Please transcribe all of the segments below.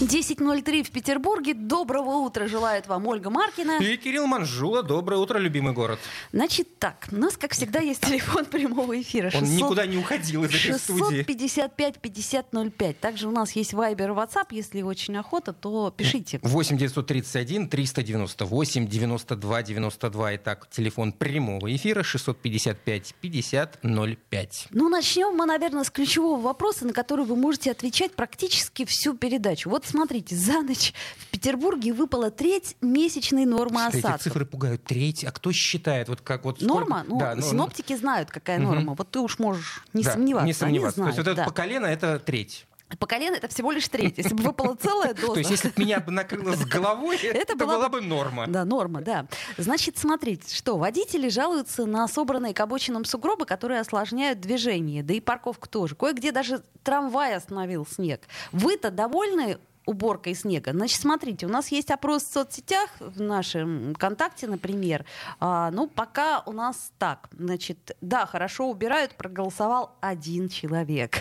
10.03 в Петербурге. Доброго утра желает вам Ольга Маркина. И Кирилл Манжула. Доброе утро, любимый город. Значит так, у нас, как всегда, есть телефон прямого эфира. Он никуда не уходил из этой студии. 655 5005. Также у нас есть Viber и WhatsApp. Если очень охота, то пишите. 8 931 398 92 92. Итак, телефон прямого эфира 655 5005. Ну, начнем мы, наверное, с ключевого вопроса, на который вы можете отвечать практически всю передачу. Вот смотрите, за ночь в Петербурге выпала треть месячной нормы Слушайте, осадков. Эти цифры пугают. Треть. А кто считает? Вот как вот Норма? сколько- Ну, Да, ну, синоптики знают, какая Мгм. норма. Вот ты уж можешь не да, сомневаться. Не Они сомневаться. То знают, есть вот это да. по колено это треть. По колено это всего лишь треть. Если бы выпала целая доза... То есть если бы меня бы накрыло с головой, Это это была была бы- бы норма. Да, норма, да. Значит, смотрите, что водители жалуются на собранные к обочинам сугробы, которые осложняют движение, да и парковку тоже. Кое-где даже трамвай остановил снег. Вы-то довольны уборкой снега. Значит, смотрите, у нас есть опрос в соцсетях, в нашем контакте, например. А, ну, пока у нас так. Значит, да, хорошо убирают, проголосовал один человек.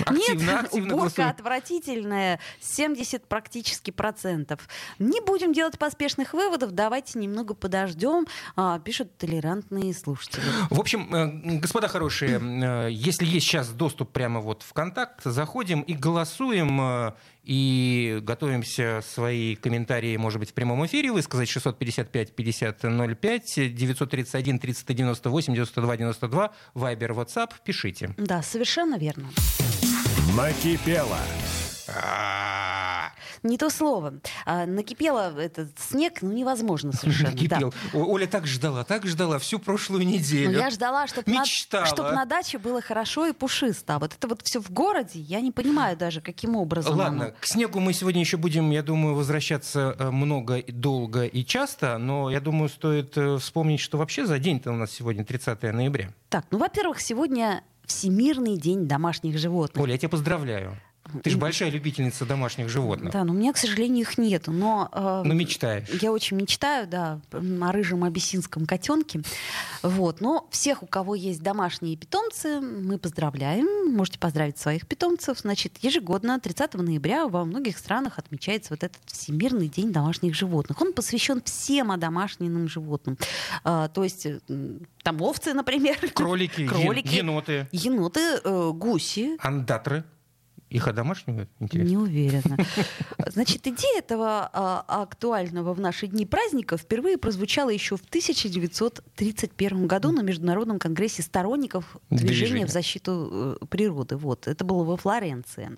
Активно, Нет, активно уборка голосуют. отвратительная, 70 практически процентов. Не будем делать поспешных выводов, давайте немного подождем, а, пишут толерантные слушатели. В общем, э, господа хорошие, э, если есть сейчас доступ прямо вот в контакт, заходим и голосуем, э, и готовимся свои комментарии, может быть, в прямом эфире высказать 655-5005, 931 398 92 92, Вайбер, WhatsApp, пишите. Да, совершенно верно. Накипело. А, Не то слово. А, накипело этот снег, ну невозможно совершенно. да. Кипел. О- Оля так ждала, так ждала всю прошлую Ну, неделю. я ждала, чтобы на, Мечтала. чтоб на даче было хорошо и пушисто. А вот это вот все в городе, я не понимаю даже, каким образом. Ладно, оно. к снегу мы сегодня еще будем, я думаю, возвращаться э, много, долго и часто, но я думаю, стоит э, вспомнить, что вообще за день-то у нас сегодня 30 ноября. Так, ну, во-первых, сегодня Всемирный день домашних животных. Оля, я тебя поздравляю. Ты же большая любительница домашних животных. Да, но у меня, к сожалению, их нету. Но, э, Ну, мечтаешь. Я очень мечтаю, да, о рыжем абиссинском котенке. Вот. Но всех, у кого есть домашние питомцы, мы поздравляем. Можете поздравить своих питомцев. Значит, ежегодно, 30 ноября, во многих странах отмечается вот этот Всемирный день домашних животных. Он посвящен всем одомашненным животным. А, то есть, там овцы, например. Кролики, Кролики. еноты, Еноты, э, гуси, андатры. Их одомашнивают? Интересно. Не уверена. Значит, идея этого а, актуального в наши дни праздника впервые прозвучала еще в 1931 году на Международном конгрессе сторонников движения, Движения. в защиту э, природы. Вот, это было во Флоренции.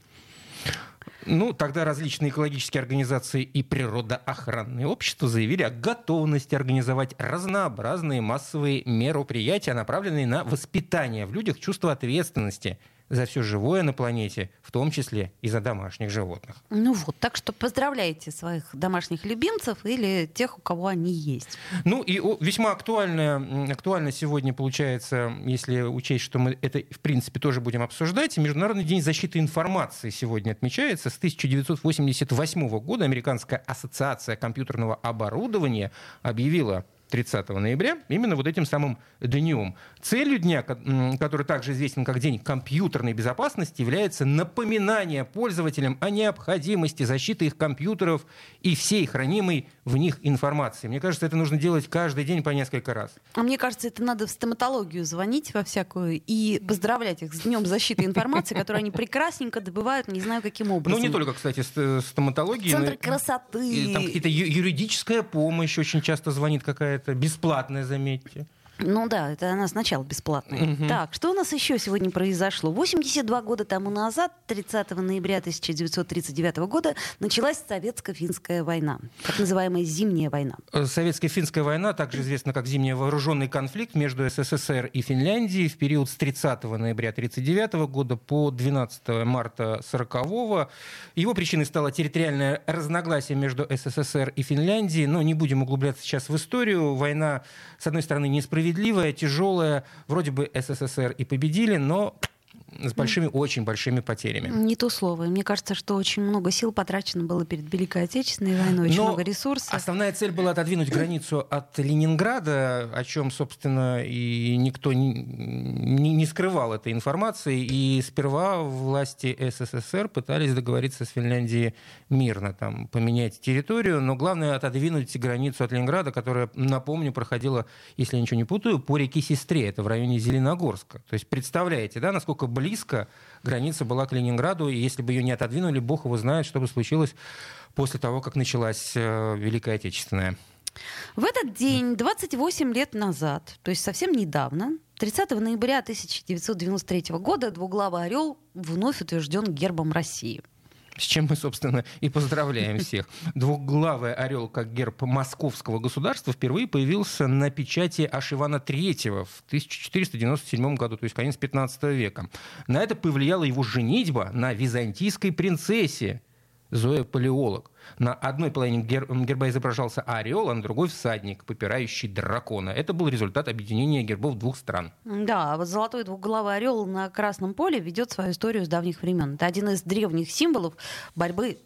Ну, тогда различные экологические организации и природоохранные общества заявили о готовности организовать разнообразные массовые мероприятия, направленные на воспитание в людях чувства ответственности за все живое на планете, в том числе и за домашних животных. Ну вот, так что поздравляйте своих домашних любимцев или тех, у кого они есть. Ну и весьма актуально, актуально сегодня получается, если учесть, что мы это, в принципе, тоже будем обсуждать. Международный день защиты информации сегодня отмечается. С 1988 года Американская ассоциация компьютерного оборудования объявила 30 ноября именно вот этим самым днем. Целью дня, который также известен как День компьютерной безопасности, является напоминание пользователям о необходимости защиты их компьютеров и всей хранимой в них информации. Мне кажется, это нужно делать каждый день по несколько раз. А мне кажется, это надо в стоматологию звонить во всякую и поздравлять их с Днем защиты информации, которую они прекрасненько добывают, не знаю каким образом. Ну, не только, кстати, ст- стоматологии. и- красоты. там какие-то ю- юридическая помощь очень часто звонит какая-то, бесплатная, заметьте. Ну да, это она сначала бесплатная. Мгм. Так, что у нас еще сегодня произошло? 82 года тому назад, 30 ноября 1939 года, началась Советско-финская война, так называемая Зимняя война. Э, Советско-финская война, также известна как зимний вооруженный конфликт между СССР и Финляндией в период с 30 ноября 1939 года по 12 марта 1940. Его причиной стало территориальное разногласие между СССР и Финляндией. Но не будем углубляться сейчас в историю. Война, с одной стороны, несправедливая, тяжелая. Вроде бы СССР и победили, но с большими, очень большими потерями. Не то слово. Мне кажется, что очень много сил потрачено было перед Великой Отечественной войной, очень Но много ресурсов. Основная цель была отодвинуть границу от Ленинграда, о чем, собственно, и никто не, не, не скрывал этой информации. И сперва власти СССР пытались договориться с Финляндией мирно, там, поменять территорию, но главное отодвинуть границу от Ленинграда, которая, напомню, проходила, если я ничего не путаю, по реке Сестре, это в районе Зеленогорска. То есть представляете, да, насколько близко граница была к Ленинграду, и если бы ее не отодвинули, бог его знает, что бы случилось после того, как началась э, Великая Отечественная. В этот день, 28 лет назад, то есть совсем недавно, 30 ноября 1993 года двуглавый орел вновь утвержден гербом России с чем мы, собственно, и поздравляем всех. Двухглавый орел как герб московского государства впервые появился на печати аж Ивана III в 1497 году, то есть конец 15 века. На это повлияла его женитьба на византийской принцессе Зоя Палеолог. На одной половине герба изображался орел, а на другой всадник, попирающий дракона. Это был результат объединения гербов двух стран. Да, вот золотой двухглавый орел на Красном поле ведет свою историю с давних времен. Это один из древних символов борьбы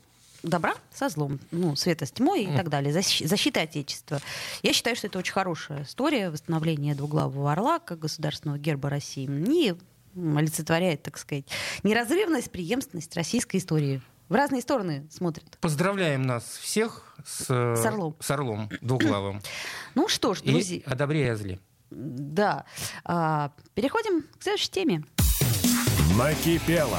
добра со злом, ну, света с тьмой и так далее, защиты Отечества. Я считаю, что это очень хорошая история восстановления двуглавого орла как государственного герба России и олицетворяет, так сказать, неразрывность, преемственность российской истории в разные стороны смотрят. Поздравляем нас всех с, с Орлом, с Орлом двуглавым. Ну что ж, друзья. И о добре и о зле. Да. А, переходим к следующей теме. Накипело.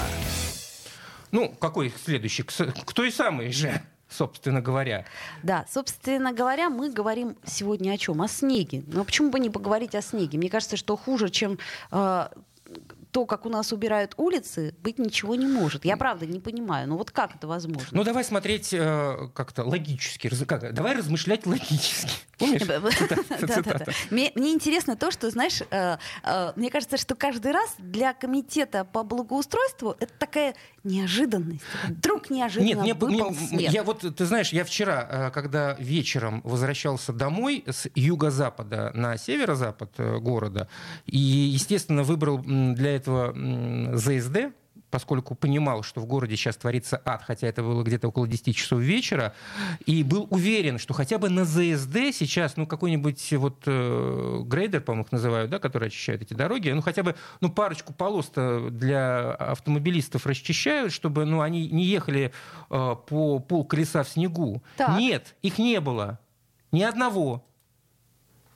Ну, какой следующий? Кто и самый же? собственно говоря. Да, собственно говоря, мы говорим сегодня о чем? О снеге. Но почему бы не поговорить о снеге? Мне кажется, что хуже, чем э, то, как у нас убирают улицы, быть ничего не может. Я правда не понимаю. Ну вот как это возможно? Ну давай смотреть э, как-то логически. Как, давай размышлять логически. Помнишь? Мне интересно то, что, знаешь, э, э, мне кажется, что каждый раз для комитета по благоустройству это такая неожиданность. Вдруг неожиданно Нет, выпал снег. Я вот, ты знаешь, я вчера, э, когда вечером возвращался домой с юго-запада на северо-запад города, и, естественно, выбрал для этого этого ЗСД, поскольку понимал, что в городе сейчас творится ад, хотя это было где-то около 10 часов вечера, и был уверен, что хотя бы на ЗСД сейчас, ну, какой-нибудь вот э, грейдер, по-моему, их называют, да, который очищает эти дороги, ну, хотя бы, ну, парочку полос для автомобилистов расчищают, чтобы, ну, они не ехали э, по пол колеса в снегу. Так. Нет, их не было. Ни одного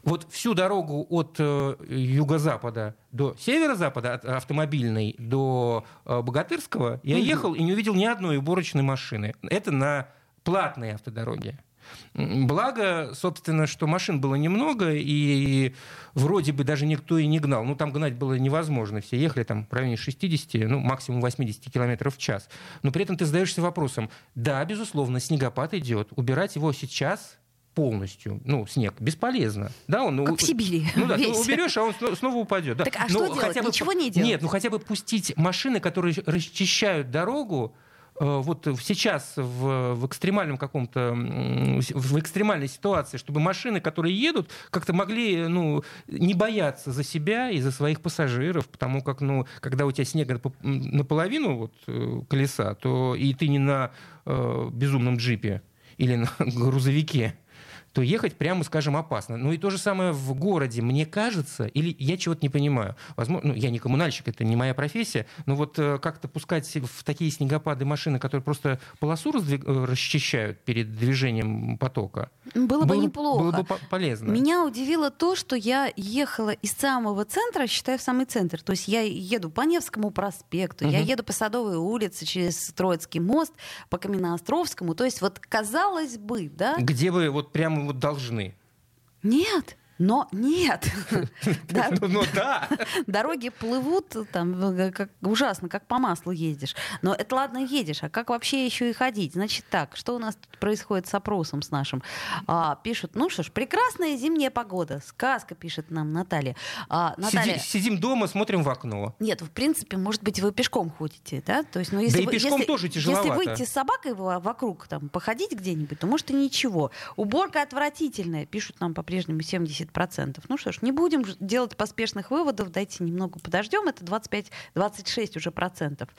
вот всю дорогу от э, юго-запада до северо-запада, от автомобильной до э, Богатырского, я ехал и не увидел ни одной уборочной машины. Это на платной автодороге. Благо, собственно, что машин было немного, и вроде бы даже никто и не гнал. Ну, там гнать было невозможно. Все ехали там в районе 60, ну, максимум 80 километров в час. Но при этом ты задаешься вопросом, да, безусловно, снегопад идет. Убирать его сейчас полностью, ну, снег, бесполезно. Да, он, как в Сибири. Ну да, ты уберешь, а он снова упадет. Да. Так а Но что делать? Хотя бы, Ничего не делать? Нет, ну хотя бы пустить машины, которые расчищают дорогу, э, вот сейчас в, в экстремальном каком-то в экстремальной ситуации, чтобы машины, которые едут, как-то могли ну, не бояться за себя и за своих пассажиров, потому как ну, когда у тебя снега наполовину вот, э, колеса, то и ты не на э, безумном джипе или на грузовике, то ехать прямо, скажем, опасно. Ну и то же самое в городе, мне кажется, или я чего-то не понимаю. Возможно, ну, я не коммунальщик, это не моя профессия, но вот э, как-то пускать в такие снегопады машины, которые просто полосу раздвиг... Э, расчищают перед движением потока. Было, было бы неплохо. Было бы полезно. Меня удивило то, что я ехала из самого центра, считаю, в самый центр. То есть я еду по Невскому проспекту, угу. я еду по Садовой улице через Троицкий мост, по Каменноостровскому. То есть вот казалось бы, да? Где бы вот прямо вот должны. Нет. Но нет. Ну да. Дороги плывут там как, ужасно, как по маслу ездишь. Но это ладно едешь, а как вообще еще и ходить? Значит так, что у нас тут происходит с опросом с нашим? А, пишут, ну что ж, прекрасная зимняя погода. Сказка, пишет нам Наталья. А, Наталья... Сидим дома, смотрим в окно. Нет, в принципе, может быть, вы пешком ходите, да? То есть, ну, если да вы, и пешком если, тоже тяжеловато. Если выйти с собакой вокруг, там, походить где-нибудь, то может и ничего. Уборка отвратительная, пишут нам по-прежнему 70 70%. Ну что ж, не будем делать поспешных выводов, дайте немного подождем, это 25-26 уже процентов.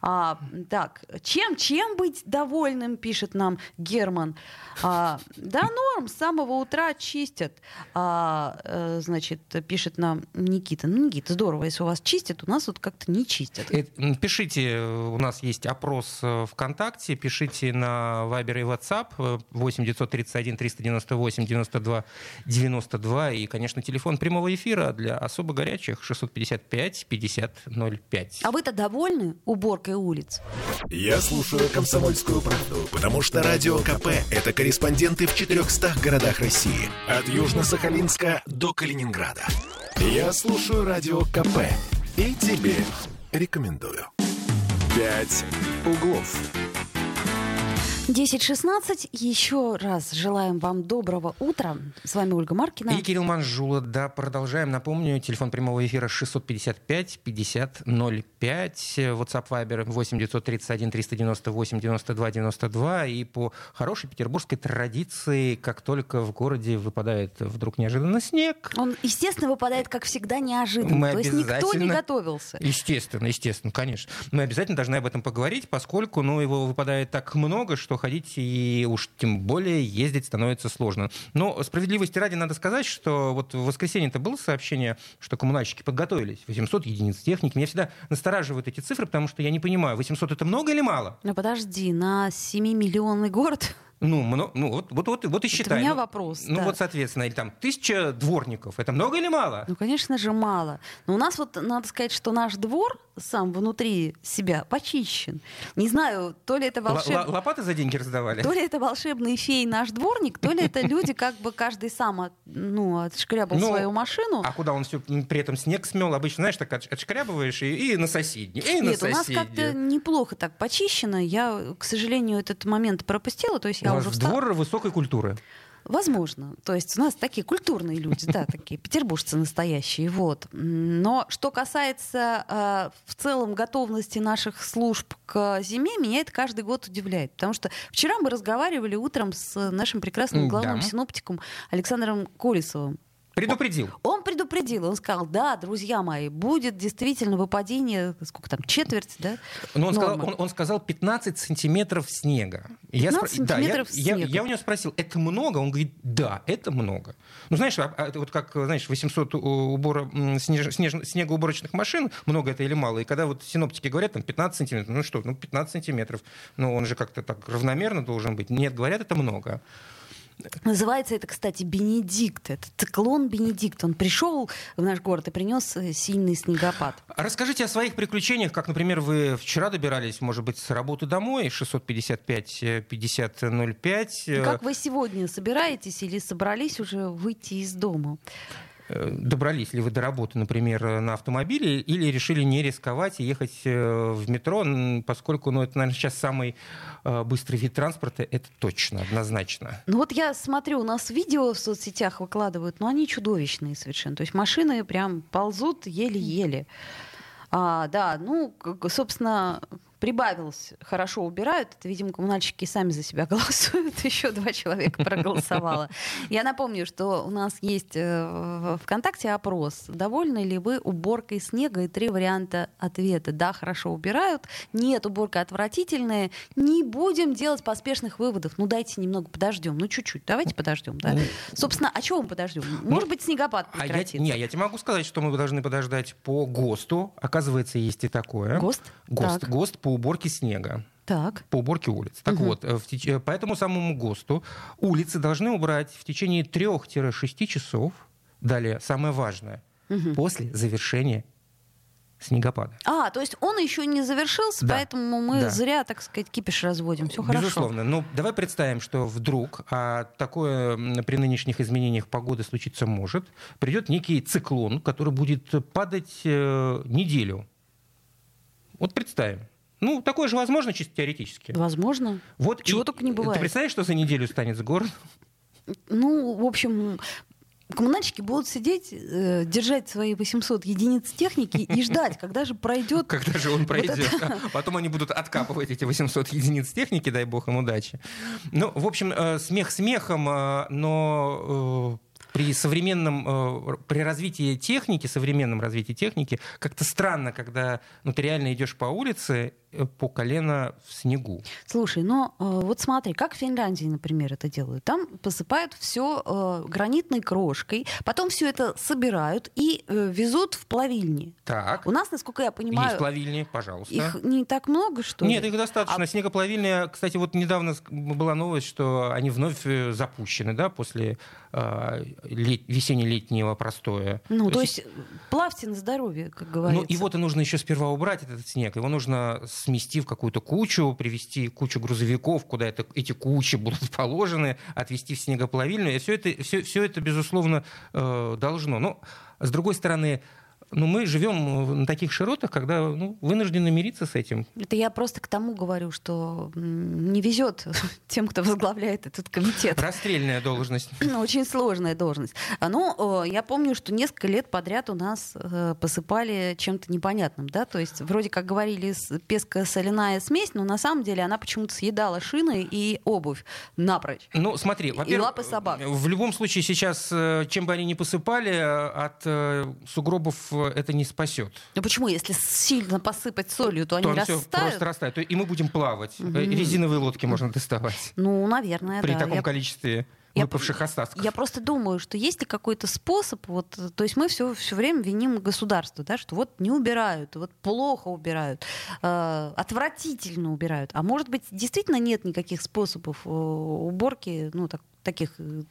А, так, чем, чем быть довольным, пишет нам Герман. А, да, норм, с самого утра чистят. А, э, значит, пишет нам Никита. Ну, Никита, здорово, если у вас чистят, у нас вот как-то не чистят. Э, Пишите, у нас есть опрос э, ВКонтакте, пишите на Viber и WhatsApp э, 8 931 398 92 92 и, конечно, телефон прямого эфира для особо горячих 655 50 05. А вы-то довольны уборкой улиц? Я слушаю «Комсомольскую правду», потому что «Радио КП» — это корреспонденты в 400 городах России. От Южно-Сахалинска до Калининграда. Я слушаю «Радио КП» и тебе рекомендую. «Пять углов». 10.16. Еще раз желаем вам доброго утра. С вами Ольга Маркина. И Кирилл Манжула, да, продолжаем. Напомню, телефон прямого эфира 655 50 05, WhatsApp Viber 8 931 398 92 92. И по хорошей петербургской традиции, как только в городе выпадает вдруг неожиданно снег, Он, естественно, выпадает, как всегда, неожиданно. Мы То есть никто не готовился. Естественно, естественно, конечно. Мы обязательно должны об этом поговорить, поскольку ну, его выпадает так много, что ходить и уж тем более ездить становится сложно. Но справедливости ради надо сказать, что вот в воскресенье это было сообщение, что коммунальщики подготовились. 800 единиц техники. Меня всегда настораживают эти цифры, потому что я не понимаю, 800 это много или мало? Ну подожди, на 7-миллионный город Ну, мно- ну вот, вот, вот, вот и считай. у меня вопрос, Ну да. вот, соответственно, или там тысяча дворников. Это много или мало? Ну, конечно же, мало. Но у нас вот, надо сказать, что наш двор сам внутри себя почищен. Не знаю, то ли это Л- волшеб... л- лопаты за деньги раздавали? То ли это волшебный фей наш дворник, то ли это люди как бы каждый сам ну, отшкрябал Ну, свою машину. А куда он все при этом снег смел? Обычно, знаешь, так отш- отшкрябываешь и, и на соседний, и на Нет, у нас как-то неплохо так почищено. Я, к сожалению, этот момент пропустила. То есть я Вас уже встала. двор высокой культуры. Возможно. То есть у нас такие культурные люди, да, такие петербуржцы настоящие. Вот. Но что касается э, в целом готовности наших служб к зиме, меня это каждый год удивляет. Потому что вчера мы разговаривали утром с нашим прекрасным главным да. синоптиком Александром Колесовым. Предупредил. Он предупредил, он сказал, да, друзья мои, будет действительно выпадение, сколько там, четверть, да? Но он сказал, он, он сказал 15 сантиметров снега. И я 15 да, я- сантиметров я, снега. я у него спросил, это много? Он говорит, да, это много. Ну, знаешь, а- а вот как, знаешь, 800 у- убора, снеж- снеж- снегоуборочных машин, много это или мало? И когда вот синоптики говорят, там, 15 сантиметров, ну что, ну, 15 сантиметров, ну, он же как-то так равномерно должен быть. Нет, говорят, это много. Называется это, кстати, Бенедикт. Это циклон Бенедикт. Он пришел в наш город и принес э, сильный снегопад. Расскажите о своих приключениях, как, например, вы вчера добирались, может быть, с работы домой, 655 50 05. И Как вы сегодня собираетесь или собрались уже выйти из дома? Добрались ли вы до работы, например, на автомобиле, или решили не рисковать и ехать э, в метро, поскольку, ну, это, наверное, сейчас самый э, быстрый вид транспорта, это точно, однозначно. Ну вот я смотрю, у нас видео в соцсетях выкладывают, но они чудовищные совершенно. То есть машины прям ползут еле-еле. А, да, ну, собственно, прибавилось, хорошо убирают. Это, видимо, коммунальщики сами за себя голосуют. Еще два человека проголосовало. Я напомню, что у нас есть э, в ВКонтакте опрос. Довольны ли вы уборкой снега? И три варианта ответа. Да, хорошо убирают. Нет, уборка отвратительная. Не будем делать поспешных выводов. Ну, дайте немного подождем. Ну, чуть-чуть. Давайте подождем. Да? Собственно, а чего мы подождем? Может быть, снегопад А я, прекратится. не, я тебе могу сказать, что мы должны подождать по ГОСТу. Оказывается, есть и такое. ГОСТ? ГОСТ, Так. ГОСТ по уборке снега. Так. по уборке улиц. Так Мгм. вот, э, в теч- э, по этому самому ГОСТу улицы должны убрать в течение 3-6 часов. Далее, самое важное, Мгм. после завершения снегопада. А, то есть он еще не завершился, Да. поэтому мы Да. зря, так сказать, кипиш разводим. Все хорошо. Безусловно. Ну, давай представим, что вдруг, а такое при нынешних изменениях погоды случиться может, придет некий циклон, который будет падать э, неделю. Вот представим. Ну, такое же возможно чисто теоретически. Возможно. Вот Чего и- только не бывает. Ты представляешь, что за неделю станет с городом? Ну, в общем, коммунальщики будут сидеть, э, держать свои 800 единиц техники и ждать, когда же пройдет. Когда же он Вот пройдет? это- А Потом они будут откапывать эти 800 единиц техники, дай бог им удачи. Ну, в общем, э, смех смехом, э, но... э, при современном, э, при развитии техники, современном развитии техники, как-то странно, когда ну, ты реально идешь по улице по колено в снегу. Слушай, ну э, вот смотри, как в Финляндии, например, это делают. Там посыпают все э, гранитной крошкой, потом все это собирают и э, везут в плавильни. Так. У нас, насколько я понимаю, Есть плавильни, пожалуйста. их не так много, что ли? Нет, их достаточно. А- Снегоплавильня, кстати, вот недавно была новость, что они вновь э, запущены, да, после э, лет- весенне-летнего простоя. Ну, то есть плавьте на здоровье, как говорится. Ну, его-то нужно еще сперва убрать, этот снег. Его нужно смести в какую-то кучу, привезти кучу грузовиков, куда это, эти кучи будут положены, отвезти в снегоплавильню. И все это, все, все это безусловно, э, должно. Но, с другой стороны, ну, мы живем на таких широтах, когда ну, вынуждены мириться с этим. Это я просто к тому говорю, что не везет тем, кто возглавляет этот комитет. Расстрельная должность. Очень сложная должность. А, Ну, э, я помню, что несколько лет подряд у нас э, посыпали чем-то непонятным, да, то есть вроде как говорили песко-соляная смесь, но на самом деле она почему-то съедала шины и обувь напрочь. Ну, смотри, во-первых, лапы собак. В любом случае сейчас, э, чем бы они ни посыпали, э, от э, сугробов э, это не спасет. Ну почему, если сильно посыпать солью, то они То все растают? просто растает. И мы будем плавать. Э, Резиновые лодки можно доставать Ну, наверное, при да. таком Я- количестве я- выпавших остатков. Я просто думаю, что есть ли какой-то способ, вот, то есть мы все, все время виним государство, да, что вот не убирают, вот плохо убирают, э, отвратительно убирают. А может быть, действительно нет никаких способов э, уборки, ну, так, таких... э,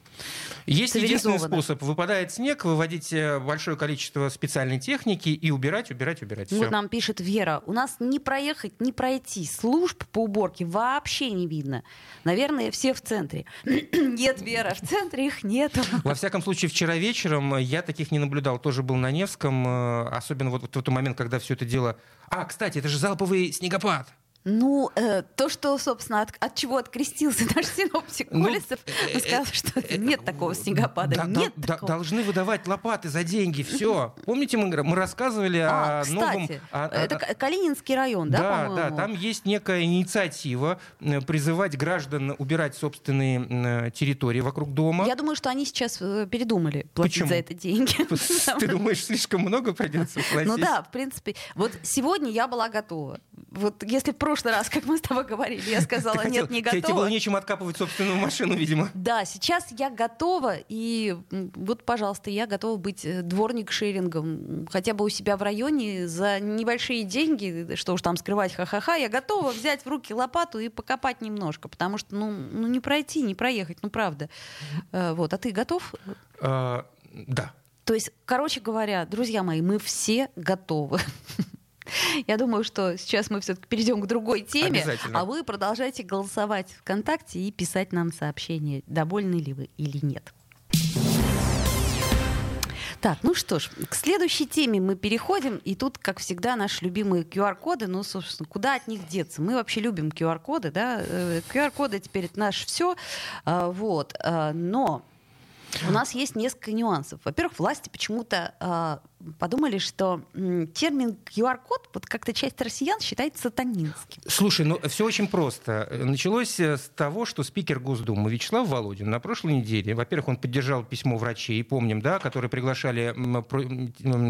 Есть единственный способ. Выпадает снег, выводить э, большое количество специальной техники и убирать, убирать, убирать. Вот Всё. нам пишет Вера, у нас не проехать, не пройти, служб по уборке вообще не видно. Наверное, все в центре. Нет, Вера, в центре их нету. Во всяком случае, вчера вечером э, я таких не наблюдал. Тоже был на Невском, особенно вот в тот момент, когда все это дело... А, кстати, это же залповый снегопад. Ну, э, то, что, собственно, от, от чего открестился наш синоптик Ну, Колесов, э, он сказал, что нет такого снегопада. Да- нет да- такого. должны выдавать лопаты за деньги. Все. Помните, мы, мы рассказывали А, о кстати, новом... о- о- это К- Калининский район, да, Да, по-моему? да, там есть некая инициатива э, призывать граждан убирать собственные э, территории вокруг дома. Я думаю, что они сейчас э, передумали платить Почему? за это деньги. Ты думаешь, слишком много придется платить? Ну да, в принципе. Вот сегодня я была готова. Вот если в прошлый раз, как мы с тобой говорили, я Ты сказала, хотел- нет, не тебе- Тебе было готова. нечем откапывать собственную машину, видимо. Да, сейчас я готова, и вот, пожалуйста, я готова быть э, дворник-шерингом, хотя бы у себя в районе за небольшие деньги, что уж там скрывать, ха-ха-ха, я готова взять в руки лопату и покопать немножко, потому что, ну, ну не пройти, не проехать, ну правда. Э, Вот, а ты готов? А, Да. То есть, короче говоря, друзья мои, мы все готовы. Я думаю, что сейчас мы все-таки перейдем к другой теме, а вы продолжайте голосовать ВКонтакте и писать нам сообщения, довольны ли вы или нет. Так, ну что ж, к следующей теме мы переходим, и тут, как всегда, наши любимые QR-коды, ну, собственно, куда от них деться? Мы вообще любим QR-коды, да, Э, QR-коды теперь это наше все, вот, а, но у нас есть несколько нюансов. Во-первых, власти почему-то а, подумали, что термин QR-код, вот как-то часть россиян считает сатанинским. Слушай, ну все очень просто. Началось э, с того, что спикер Госдумы Вячеслав Володин на прошлой неделе, во-первых, он поддержал письмо врачей, помним, да, которые приглашали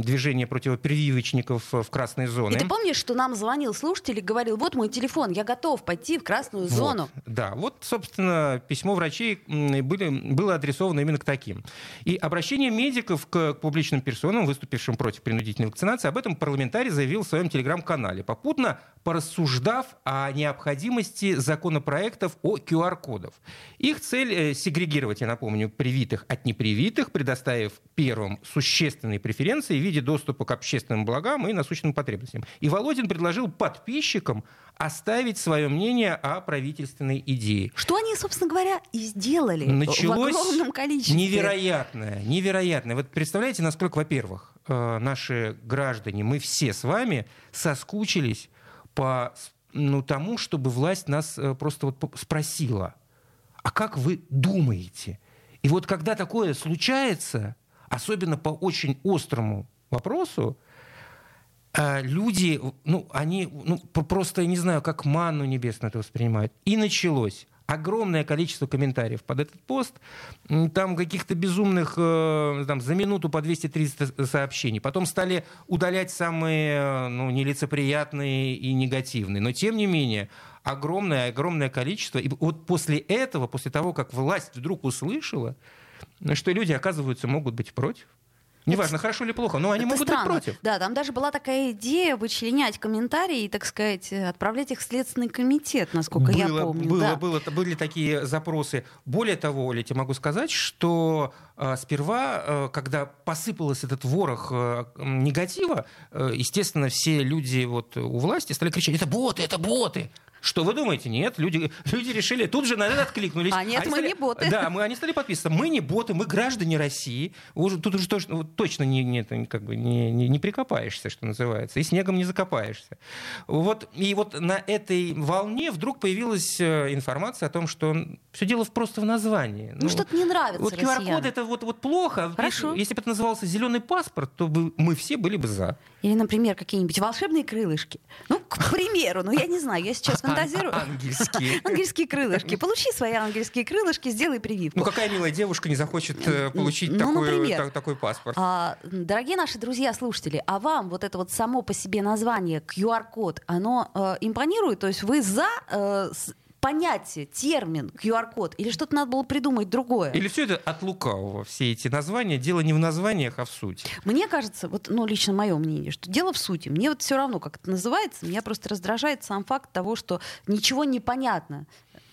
движение противопрививочников в красные зоны. И ты помнишь, что нам звонил слушатель и говорил, вот мой телефон, я готов пойти в красную Вот, зону. Да, вот, собственно, письмо врачей были, было адресовано именно к таким. И обращение медиков к, к публичным персонам, выступившим против принудительной вакцинации, об этом парламентарий заявил в своем телеграм-канале, попутно порассуждав о необходимости законопроектов о QR-кодах. Их цель э, сегрегировать, я напомню, привитых от непривитых, предоставив первым существенные преференции в виде доступа к общественным благам и насущным потребностям. И Володин предложил подписчикам оставить свое мнение о правительственной идее. Что они, собственно говоря, и сделали Началось в огромном количестве. невероятное, невероятное. Вот представляете, насколько, во-первых, э, наши граждане, мы все с вами соскучились по ну, тому, чтобы власть нас э, просто вот спросила, а как вы думаете? И вот когда такое случается, особенно по очень острому вопросу, э, люди, ну, они ну, просто, я не знаю, как манну небесную это воспринимают. И началось. Огромное количество комментариев под этот пост. Там каких-то безумных, э, там, за минуту по 200-300 сообщений. Потом стали удалять самые ну, нелицеприятные и негативные. Но, тем не менее, огромное-огромное количество. И вот после этого, после того, как власть вдруг услышала, что люди, оказывается, могут быть против, Неважно, хорошо или плохо, но они Это могут странно. быть против. Да, там даже была такая идея вычленять комментарии и, так сказать, отправлять их в Следственный комитет, насколько я Было, помню. было, да. было, были такие запросы. Более того, Оля, я тебе могу сказать, что э, сперва, э, когда посыпался этот ворох э, негатива, э, естественно, все люди вот у власти стали кричать, это боты, это боты. Что вы думаете? Нет, люди, люди решили, тут же на это откликнулись. А нет, Они мы стали- не боты. Да, мы, они стали подписываться. Мы не боты, мы граждане России. Уже, тут уже точно, вот точно не, не, как бы не, не, не прикопаешься, что называется. И снегом не закопаешься. Вот, и вот на этой волне вдруг появилась э, информация о том, что все дело просто в названии. Ну, что-то не нравится Вот. QR-код это вот, вот плохо. Хорошо. Если, если бы это назывался зеленый паспорт, то бы мы все были бы за. Или, например, какие-нибудь волшебные крылышки. Ну, к примеру, ну я не знаю, я сейчас фантазирую. Ангельские. Ангельские крылышки. Получи свои ангельские крылышки, сделай прививку. Ну какая милая девушка не захочет э, получить Ну, такой, например. та- такой паспорт? А, дорогие наши друзья-слушатели, а вам вот это вот само по себе название QR-код, оно э, импонирует? То есть вы за э, понятие, термин QR-код или что-то надо было придумать другое? Или все это от лукавого, все эти названия? Дело не в названиях, а в сути. Мне кажется, вот, ну, лично мое мнение, что дело в сути. Мне вот все равно, как это называется, меня просто раздражает сам факт того, что ничего не понятно.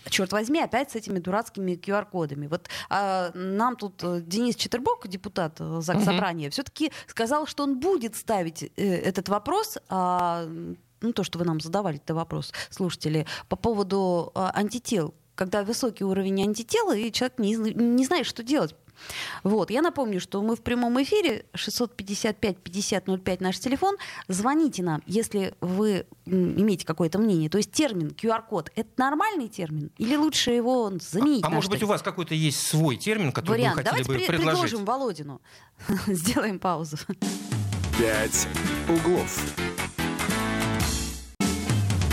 Черт возьми, опять с этими дурацкими QR-кодами. Вот а, нам тут э, Денис Четербок, депутат э, ЗАГС. Собрания, все-таки сказал, что он будет ставить э, этот вопрос, а, ну, то, что вы нам задавали, это вопрос, слушатели, по поводу а, антител. Когда высокий уровень антитела, и человек не, не знает, что делать. Вот. Я напомню, что мы в прямом эфире 655-5005 наш телефон. Звоните нам, если вы имеете какое-то мнение. То есть термин QR-код это нормальный термин? Или лучше его заменить? а на может быть, у вас какой-то есть свой термин, который Вариант. вы хотели Давайте бы при- предложить? предложим Володину. Сделаем паузу. «Пять углов».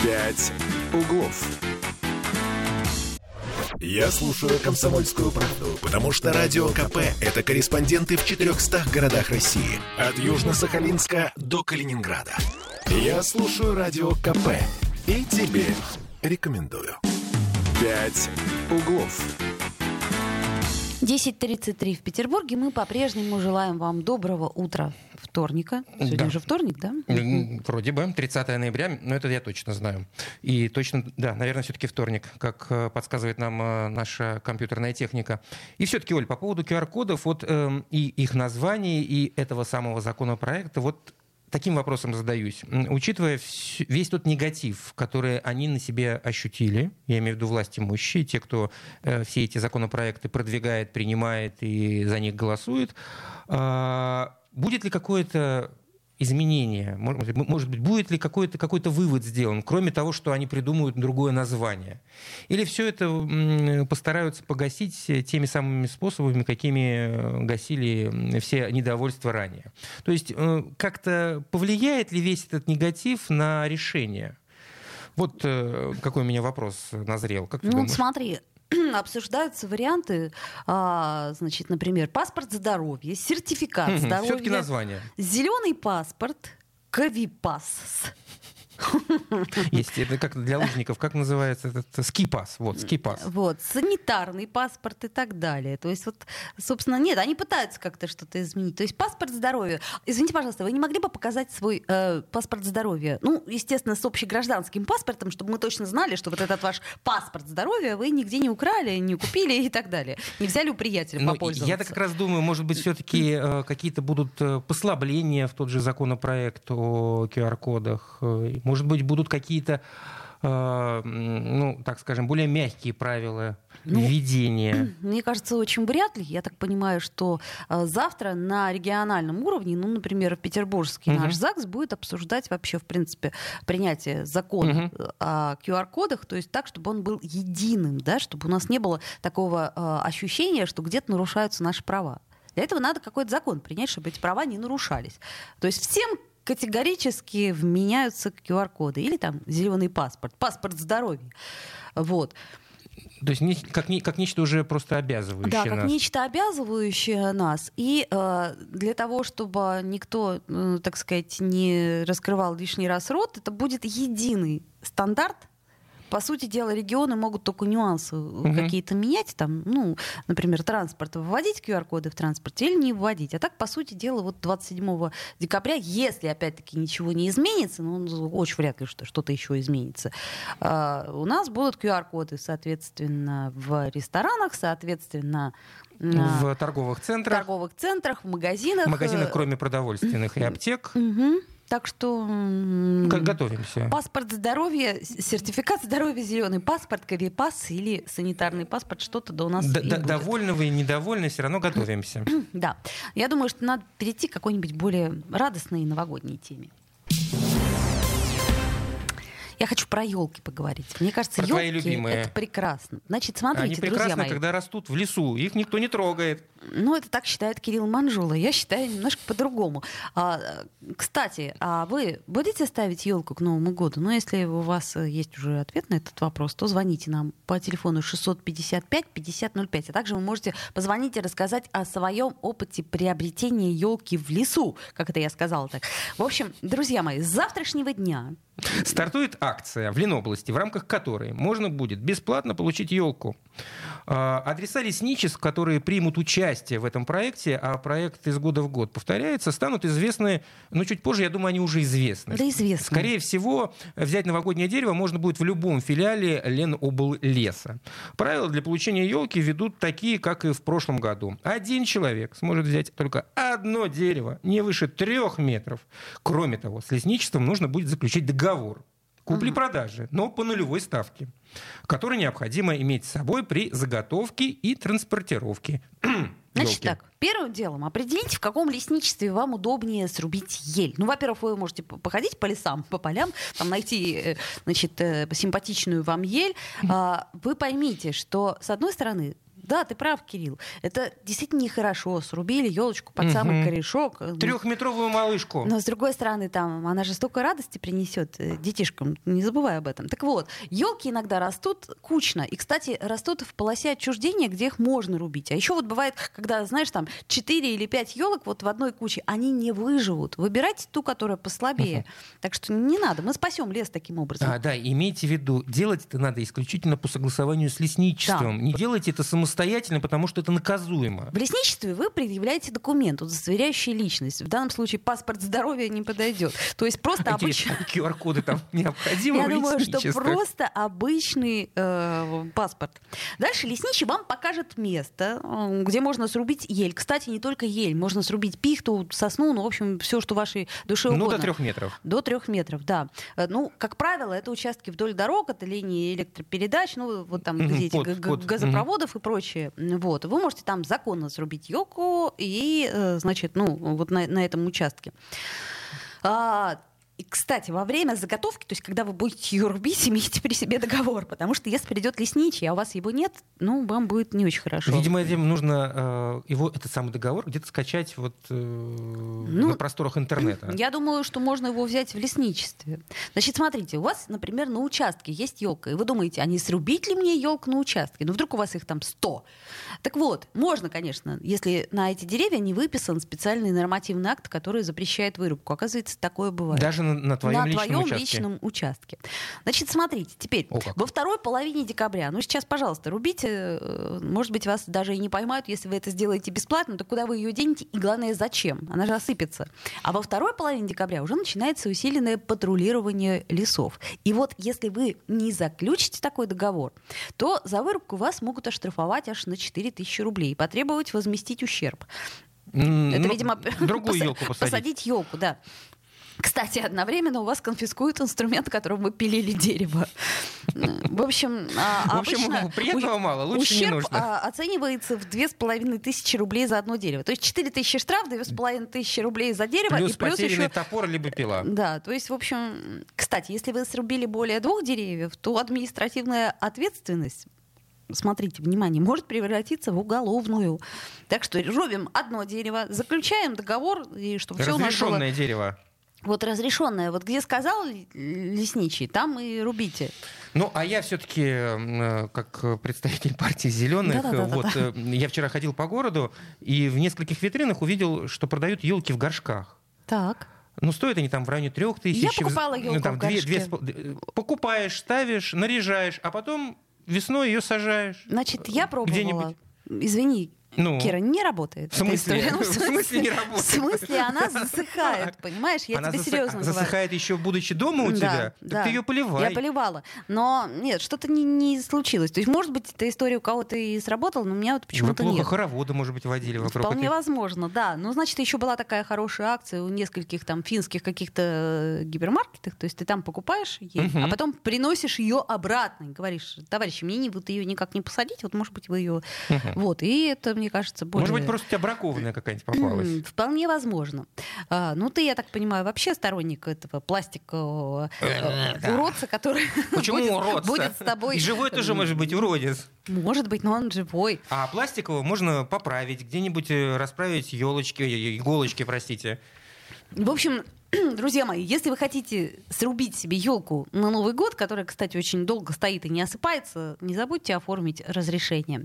«Пять углов». Я слушаю «Комсомольскую правду», потому что «Радио КП» — это корреспонденты в 400 городах России. От Южно-Сахалинска до Калининграда. Я слушаю «Радио КП» и тебе рекомендую. «Пять углов». 10.33 в Петербурге. Мы по-прежнему желаем вам доброго утра вторника. Сегодня Да. уже вторник, да? Вроде бы, 30 ноября, но это я точно знаю. И точно, да, наверное, все-таки вторник, как э, подсказывает нам э, наша компьютерная техника. И все-таки, Оль, по поводу QR-кодов, вот эм, и их названий, и этого самого законопроекта, вот таким вопросом задаюсь. Учитывая весь тот негатив, который они на себе ощутили, я имею в виду власть имущие, те, кто э, все эти законопроекты продвигает, принимает и за них голосует, а, будет ли какое-то изменение? Может быть, будет ли какой-то какой вывод сделан, кроме того, что они придумают другое название? Или все это постараются погасить теми самыми способами, какими э, гасили все недовольства ранее? То есть э, как-то повлияет ли весь этот негатив на решение? Вот э, какой у меня вопрос назрел. Как Ну, думаешь? смотри, обсуждаются варианты, а, значит, например, паспорт здоровья, сертификат Все-таки здоровья, название. зеленый паспорт, ковипас. Есть это как для лыжников, как называется этот скипас? Вот, скипас. Вот, санитарный паспорт и так далее. То есть вот, собственно, нет, они пытаются как-то что-то изменить. То есть паспорт здоровья. Извините, пожалуйста, вы не могли бы показать свой э, паспорт здоровья? Ну, естественно, с общегражданским паспортом, чтобы мы точно знали, что вот этот ваш паспорт здоровья вы нигде не украли, не купили и так далее. Не взяли у приятеля Ну, попользоваться. я-то как раз думаю, может быть, все-таки какие-то будут э, послабления в тот же законопроект о QR-кодах. э, Может быть, будут какие-то, э, ну, так скажем, более мягкие правила Ну, введения. Мне кажется, очень вряд ли. Я так понимаю, что э, завтра на региональном уровне, ну, например, Петербургский Мгм. наш ЗАГС будет обсуждать вообще, в принципе, принятие закона э, о QR-кодах, то есть так, чтобы он был единым, да, чтобы у нас не было такого э, ощущения, что где-то нарушаются наши права. Для этого надо какой-то закон принять, чтобы эти права не нарушались. То есть всем категорически вменяются QR-коды или там зеленый паспорт, паспорт здоровья. Вот. То есть не, как, не, как нечто уже просто обязывающее Да, как нас. нечто обязывающее нас. И э, для того, чтобы никто, э, так сказать, не раскрывал лишний раз рот, это будет единый стандарт. По сути дела, регионы могут только нюансы Мгм. какие-то менять, там, ну, например, транспорт, вводить QR-коды в транспорте или не вводить. А так, по сути дела, вот 27 декабря, если, опять-таки, ничего не изменится, ну, очень вряд ли, что что-то еще изменится, а, у нас будут QR-коды, соответственно, в ресторанах, соответственно, В торговых центрах, торговых центрах, в магазинах. в магазинах, Э, кроме продовольственных и аптек. мгм. Так что Как готовимся. паспорт здоровья, сертификат здоровья, зеленый паспорт, ковид-пас или санитарный паспорт, что-то да у нас Д- и д- будет. Довольны вы и недовольны, все равно готовимся. Да. Я думаю, что надо перейти к какой-нибудь более радостной новогодней теме. Я хочу про елки поговорить. Мне кажется, елки это прекрасно. Значит, смотрите, Они друзья прекрасны, мои. когда растут в лесу, их никто не трогает. Ну, это так считает Кирилл Манжула. Я считаю немножко по-другому. А, кстати, а вы будете ставить елку к Новому году? Ну, если у вас э, есть уже ответ на этот вопрос, то звоните нам по телефону 655-5005. А также вы можете позвонить и рассказать о своем опыте приобретения елки в лесу, как это я сказала так. В общем, друзья мои, с завтрашнего дня Стартует акция в Ленобласти, в рамках которой можно будет бесплатно получить елку. А, Адреса лесничеств, которые примут участие в этом проекте, а проект из года в год повторяется, станут известны, ну, чуть позже, я думаю, они уже известны. Да известно. Скорее всего, взять новогоднее дерево можно будет в любом филиале Ленобл леса. Правила для получения елки ведут такие, как и в прошлом году. Один человек сможет взять только одно дерево, не выше трех метров. Кроме того, с лесничеством нужно будет заключить договор купли-продажи, но по нулевой ставке, который необходимо иметь с собой при заготовке и транспортировке. Значит ёлки. так, первым делом определите, в каком лесничестве вам удобнее срубить ель. Ну, во-первых, вы можете походить по лесам, по полям, там найти, э, значит, э, симпатичную вам ель. А, Вы поймите, что, с одной стороны, да, ты прав, Кирилл. Это действительно нехорошо. Срубили елочку под самый Мгм. корешок. Трехметровую малышку. но с другой стороны, там, она же столько радости принесет э, детишкам, не забывай об этом. Так вот, елки иногда растут кучно. И, кстати, растут в полосе отчуждения, где их можно рубить. А еще вот бывает, когда, знаешь, там 4 или 5 елок вот в одной куче, они не выживут. Выбирайте ту, которая послабее. Так что не надо, мы спасем лес таким образом. А, да, имейте в виду, делать это надо исключительно по согласованию с лесничеством. Не делайте это самостоятельно, потому что это наказуемо. В лесничестве вы предъявляете документ, удостоверяющий личность. В данном случае паспорт здоровья не подойдет. То есть просто. Интересно, QR-коды там необходимы Я думаю, что просто обычный э, паспорт. Дальше лесничий вам покажет место, э, где можно срубить ель. Кстати, не только ель, можно срубить пихту, сосну, ну, в общем, все, что вашей душе Ну, угодно. до трех метров. До трех метров, да. Э, Ну, как правило, это участки вдоль дорог, это линии электропередач, ну, вот там, где эти под- под, газопроводов и прочее. Вот. Вы можете там законно срубить елку и, э, значит, ну, вот на, на этом участке. А, и, кстати, во время заготовки, то есть когда вы будете ее рубить, имейте при себе договор, потому что если придет лесничий, а у вас его нет, ну, вам будет не очень хорошо. Видимо, этим нужно э, его, этот самый договор где-то скачать вот, э, на просторах интернета. Я думаю, что можно его взять в лесничестве. Значит, смотрите, у вас, например, на участке есть елка, и вы думаете, а не срубить ли мне елку на участке? Ну, вдруг у вас их там 100. Так вот, можно, конечно, если на эти деревья не выписан специальный нормативный акт, который запрещает вырубку. Оказывается, такое бывает. Даже на, на твоем на личном твоем участке. личном участке. Значит, смотрите, теперь О, как. во второй половине декабря, ну сейчас, пожалуйста, рубите, э, может быть, вас даже и не поймают, если вы это сделаете бесплатно, то куда вы ее денете и, главное, зачем? Она же осыпется. А во второй половине декабря уже начинается усиленное патрулирование лесов. И вот если вы не заключите такой договор, то за вырубку вас могут оштрафовать аж на 4000 рублей и потребовать возместить ущерб. Это, ну, видимо, другую елку посадить. посадить елку, да. Кстати, одновременно у вас конфискуют инструмент, которым вы пилили дерево. В общем, а, В общем, обычно приятного у- мало, лучше не ущерб нужно. а, оценивается в две с половиной тысячи рублей за одно дерево. То есть четыре тысячи штраф, две с половиной тысячи рублей за дерево Плюс и плюс потерянный еще топор либо пила. да, то есть, в общем, кстати, если вы срубили более двух деревьев, то административная ответственность Смотрите, внимание, может превратиться в уголовную. Так что рубим одно дерево, заключаем договор, и чтобы все у нас было дерево. Вот разрешенное. Вот где сказал лесничий, там и рубите. Ну, а я все-таки, э, как представитель партии зеленых, Да-да-да-да-да. вот э, я вчера ходил по городу и в нескольких витринах увидел, что продают елки в горшках. Так. Ну, стоят они там в районе трех тысяч. Я покупала Ну, ёлку там в две- две горшке. с пол- д- Покупаешь, ставишь, наряжаешь, а потом весной ее сажаешь. Значит, я пробовала. Где-нибудь. Извини, Ну, Кира, не работает. В смысле? эта история. Ну, В смысле не работает? В смысле, она засыхает, понимаешь? Я она тебе заса- серьезно говорю. засыхает еще будучи дома у Да, тебя? Так да. ты ее поливай. Я поливала. Но нет, что-то не, не случилось. То есть, может быть, эта история у кого-то и сработала, но у меня вот Вы почему-то плохо нет. хороводы, может быть, водили вокруг Вполне этой- возможно, да. Ну, значит, еще была такая хорошая акция у нескольких там финских каких-то э, гипермаркетах. То есть ты там покупаешь ей, Мгм. а потом приносишь ее обратно. И говоришь, товарищи, мне не, вот ее никак не посадить, вот, может быть, вы ее... Мгм. Вот, и это, мне кажется, более... Может быть, просто у тебя бракованная какая-нибудь попалась. Вполне возможно. А, ну, ты, я так понимаю, вообще сторонник этого пластикового э, да. уродца, который будет, будет с тобой... И живой тоже может быть уродец. Может быть, но он живой. А пластикового можно поправить, где-нибудь э, расправить елочки, э, иголочки, простите. В общем, друзья мои, если вы хотите срубить себе елку на Новый год, которая, кстати, очень долго стоит и не осыпается, не забудьте оформить разрешение.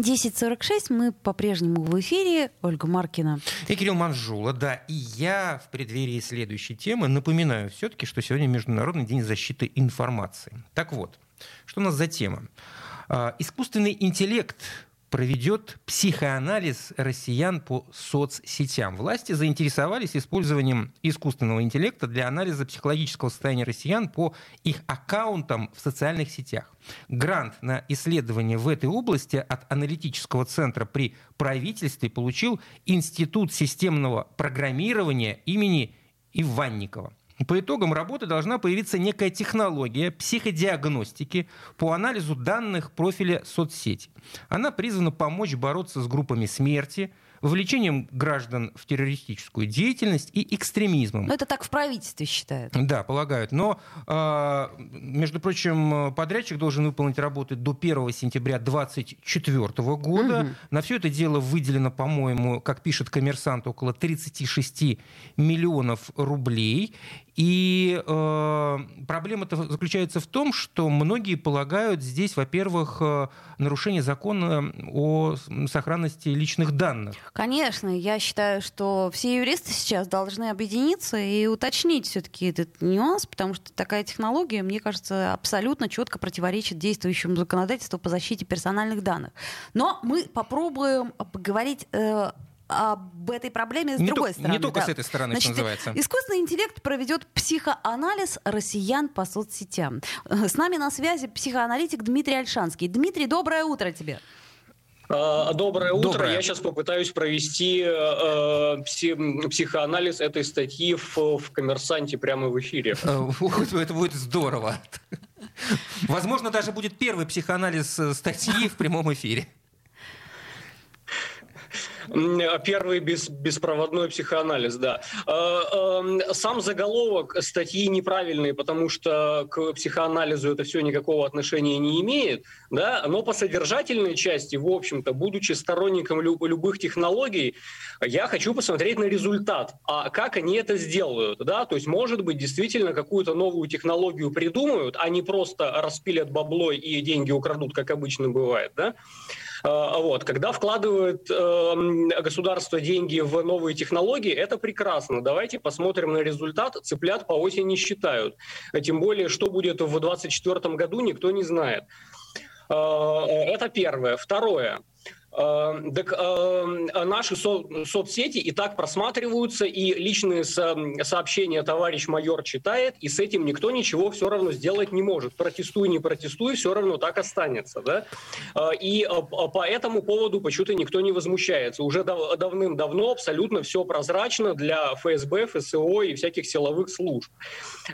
10.46, мы по-прежнему в эфире. Ольга Маркина. И Кирилл Манжула, да. И я в преддверии следующей темы напоминаю все-таки, что сегодня Международный день защиты информации. Так вот, что у нас за тема? А, Искусственный интеллект проведет психоанализ россиян по соцсетям. Власти заинтересовались использованием искусственного интеллекта для анализа психологического состояния россиян по их аккаунтам в социальных сетях. Грант на исследование в этой области от аналитического центра при правительстве получил Институт системного программирования имени Иванникова. По итогам работы должна появиться некая технология психодиагностики по анализу данных профиля соцсети. Она призвана помочь бороться с группами смерти, вовлечением граждан в террористическую деятельность и экстремизмом. Ну, это так в правительстве считают. Да, полагают. Но, э, между прочим, подрядчик должен выполнить работы до 1 сентября 2024 года. Мгм. На все это дело выделено, по-моему, как пишет коммерсант, около 36 миллионов рублей. И э, проблема-то заключается в том, что многие полагают здесь, во-первых, э, нарушение закона о сохранности личных данных. Конечно, я считаю, что все юристы сейчас должны объединиться и уточнить все-таки этот нюанс, потому что такая технология, мне кажется, абсолютно четко противоречит действующему законодательству по защите персональных данных. Но мы попробуем поговорить э, об этой проблеме с Не другой то- стороны. не только да. с этой стороны, что Значит, называется. Искусственный интеллект проведет психоанализ россиян по соцсетям. Э, С нами на связи психоаналитик Дмитрий Альшанский. Дмитрий, доброе утро тебе. А, Доброе утро. Доброе. Я сейчас попытаюсь провести э, пси- психоанализ этой статьи в, в «Коммерсанте» прямо в эфире. Э, Это будет здорово. Возможно, даже будет первый психоанализ э, статьи в прямом эфире. М, Первый бес- беспроводной психоанализ, да. Э, э, Сам заголовок статьи неправильный, потому что к психоанализу это все никакого отношения не имеет, да, но по содержательной части, в общем-то, будучи сторонником лю- любых технологий, я хочу посмотреть на результат, а как они это сделают, да, то есть, может быть, действительно какую-то новую технологию придумают, а не просто распилят бабло и деньги украдут, как обычно бывает, да. А, Вот. Когда вкладывает эм, государство деньги в новые технологии, это прекрасно. Давайте посмотрим на результат. Цыплят по осени считают. Тем более, что будет в 2024 году, никто не знает. А, Это первое. Второе. Так э, наши со- соцсети и так просматриваются, и личные со- сообщения товарищ майор читает, и с этим никто ничего все равно сделать не может. Протестуй, не протестуй, все равно так останется. Да? Э, И э, по этому поводу почему-то никто не возмущается. Уже дав- давным-давно абсолютно все прозрачно для ФСБ, ФСО и всяких силовых служб.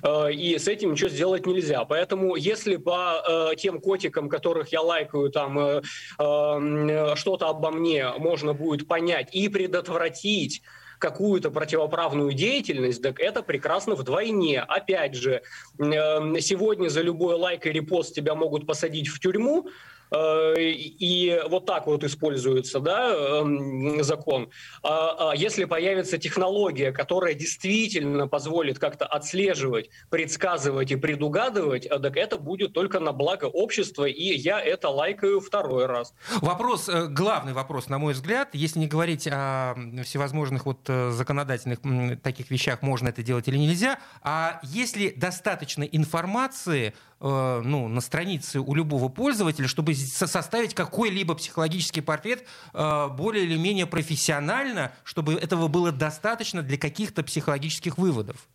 Э, И с этим ничего сделать нельзя. Поэтому если по тем котикам, которых я лайкаю, там э, э, что-то обо мне можно будет понять и предотвратить какую-то противоправную деятельность, так это прекрасно вдвойне. Опять же, сегодня за любой лайк и репост тебя могут посадить в тюрьму, Э, и вот так вот используется да, эм, закон. А, а если появится технология, которая действительно позволит как-то отслеживать, предсказывать и предугадывать, э, так это будет только на благо общества, и я это лайкаю второй раз. Вопрос, э, главный вопрос, на мой взгляд, если не говорить о всевозможных вот законодательных таких вещах, можно это делать или нельзя, а если достаточно информации, Э, ну, на странице у любого пользователя, чтобы составить какой-либо психологический портрет э, более или менее профессионально, чтобы этого было достаточно для каких-то психологических выводов.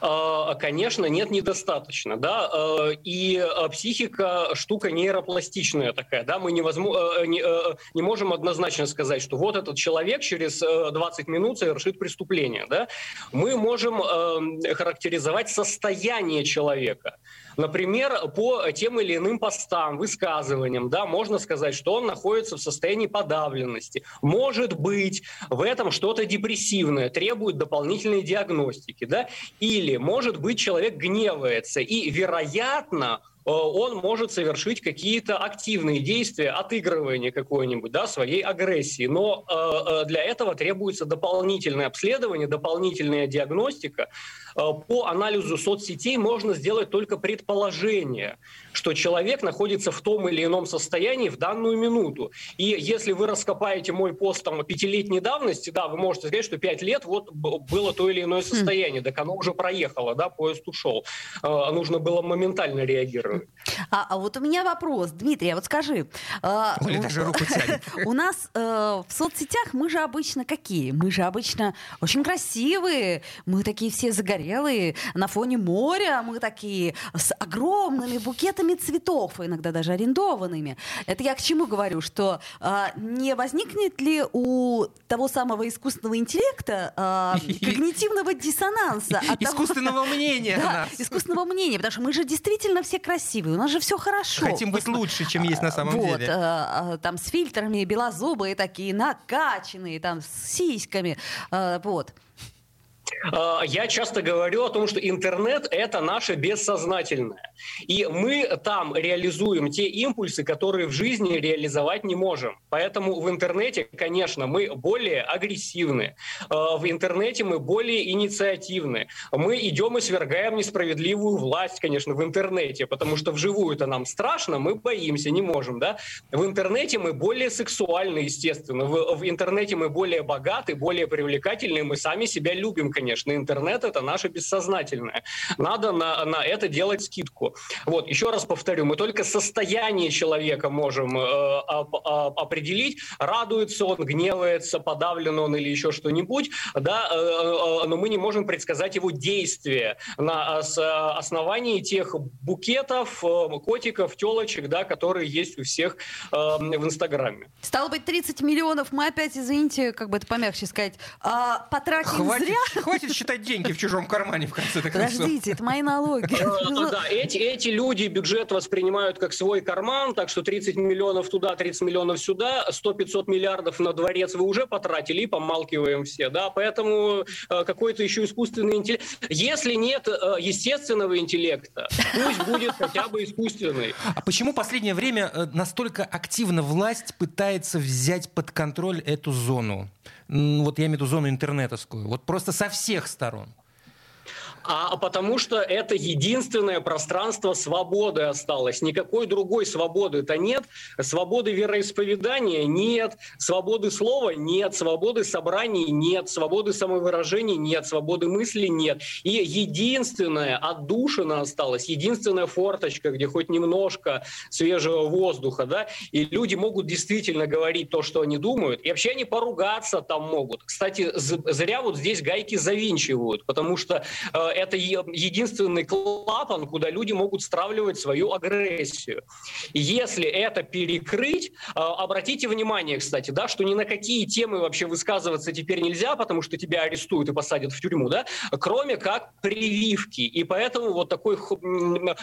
А, конечно, нет, недостаточно, да, а, и а, психика штука нейропластичная такая, да, мы не можем однозначно сказать, что вот этот человек через 20 минут совершит преступление, да, мы можем характеризовать состояние человека, Например, по тем или иным постам, высказываниям, да, можно сказать, что он находится в состоянии подавленности. Может быть, в этом что-то депрессивное, требует дополнительной диагностики, да, или, может быть, человек гневается, и, вероятно, Э, он может совершить какие-то активные действия, отыгрывание какой-нибудь, да, своей агрессии. Но э, э, для этого требуется дополнительное обследование, дополнительная диагностика. По анализу соцсетей можно сделать только предположение, что человек находится в том или ином состоянии в данную минуту. И если вы раскопаете мой пост там пятилетней давности, да, вы можете сказать, что пять лет вот было то или иное хм. состояние, так оно уже проехало, да, поезд ушел. Нужно было моментально реагировать. А, а вот у меня вопрос, Дмитрий, а вот скажи. Э, Оля даже руку тянет. У нас э, в соцсетях мы же обычно какие? Мы же обычно очень красивые, мы такие все загорелые, на фоне моря мы такие с огромными букетами цветов, иногда даже арендованными. Это я к чему говорю, что э, не возникнет ли у того самого искусственного интеллекта э, когнитивного диссонанса? Искусственного мнения. Да, искусственного мнения, потому что мы же действительно все красивые у нас же все хорошо. Хотим быть лучше, чем есть на самом вот, деле. Э, там с фильтрами, белозубые такие, накачанные, там с сиськами. Э, вот. А, я часто говорю о том, что интернет – это наше бессознательное. И мы там реализуем те импульсы, которые в жизни реализовать не можем. Поэтому в интернете, конечно, мы более агрессивны. А, в интернете мы более инициативны. Мы идем и свергаем несправедливую власть, конечно, в интернете, потому что вживую это нам страшно, мы боимся, не можем. Да? В интернете мы более сексуальны, естественно. В, в интернете мы более богаты, более привлекательны, мы сами себя любим, конечно. Интернет — это наше бессознательное. Надо на, на это делать скидку. Вот, еще раз повторю, мы только состояние человека можем э, оп, оп, определить. Радуется он, гневается, подавлен он или еще что-нибудь, да, э, э, но мы не можем предсказать его действия на с, основании тех букетов, э, котиков, телочек, да, которые есть у всех э, в Инстаграме. Стало быть, 30 миллионов мы опять, извините, как бы это помягче сказать, а, потратим Хватит зря. Хватит считать деньги в чужом кармане в конце концов. Подождите, это мои налоги. Да, эти, эти люди бюджет воспринимают как свой карман, так что 30 миллионов туда, 30 миллионов сюда, 100-500 миллиардов на дворец вы уже потратили и помалкиваем все, да, поэтому э, какой-то еще искусственный интеллект. Если нет э, естественного интеллекта, пусть будет хотя бы искусственный. А почему последнее время э, настолько активно власть пытается взять под контроль эту зону? Вот я имею в виду зону интернетовскую. Вот просто со всех сторон а потому что это единственное пространство свободы осталось. Никакой другой свободы-то нет. Свободы вероисповедания нет, свободы слова нет, свободы собраний нет, свободы самовыражения нет, свободы мысли нет. И единственная отдушина осталась, единственная форточка, где хоть немножко свежего воздуха, да, и люди могут действительно говорить то, что они думают, и вообще они поругаться там могут. Кстати, зря вот здесь гайки завинчивают, потому что э, это единственный клапан, куда люди могут стравливать свою агрессию. Если это перекрыть, обратите внимание, кстати, да, что ни на какие темы вообще высказываться теперь нельзя, потому что тебя арестуют и посадят в тюрьму, да, кроме как прививки. И поэтому вот такой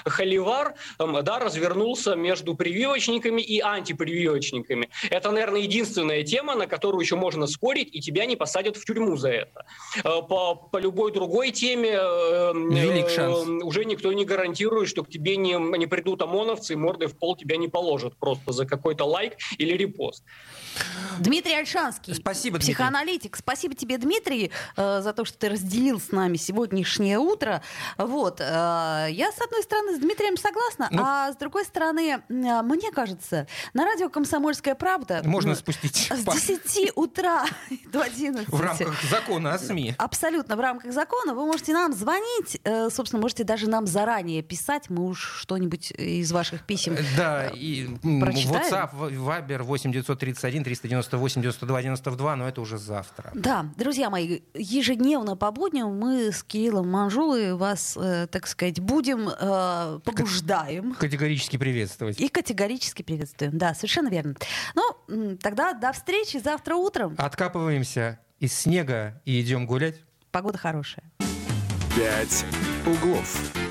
холивар да, развернулся между прививочниками и антипрививочниками. Это, наверное, единственная тема, на которую еще можно спорить, и тебя не посадят в тюрьму за это. Э, по, по любой другой теме э, Велик шанс. уже никто не гарантирует, что к тебе не, не придут ОМОНовцы и мордой в пол тебя не положат просто за какой-то лайк или репост. Дмитрий Альшанский. Спасибо, Дмитрий. Психоаналитик. Спасибо тебе, Дмитрий, э, за то, что ты разделил с нами сегодняшнее утро. Вот. Э, я, с одной стороны, с Дмитрием согласна, ну, а с другой стороны, э, мне кажется, на радио «Комсомольская правда» можно спустить с 10 утра до 11. В рамках закона о СМИ. Абсолютно в рамках закона. Вы можете нам звонить, собственно, можете даже нам заранее писать, мы уж что-нибудь из ваших писем Да, и прочитаем. WhatsApp, Viber 8 931 398 92 92, но это уже завтра. Да, друзья мои, ежедневно по будням мы с Кириллом Манжулой вас, э, так сказать, будем э, побуждаем. Категорически приветствовать. И категорически приветствуем, да, совершенно верно. Ну, тогда до встречи завтра утром. Откапываемся из снега и идем гулять. Погода хорошая. «Пять углов».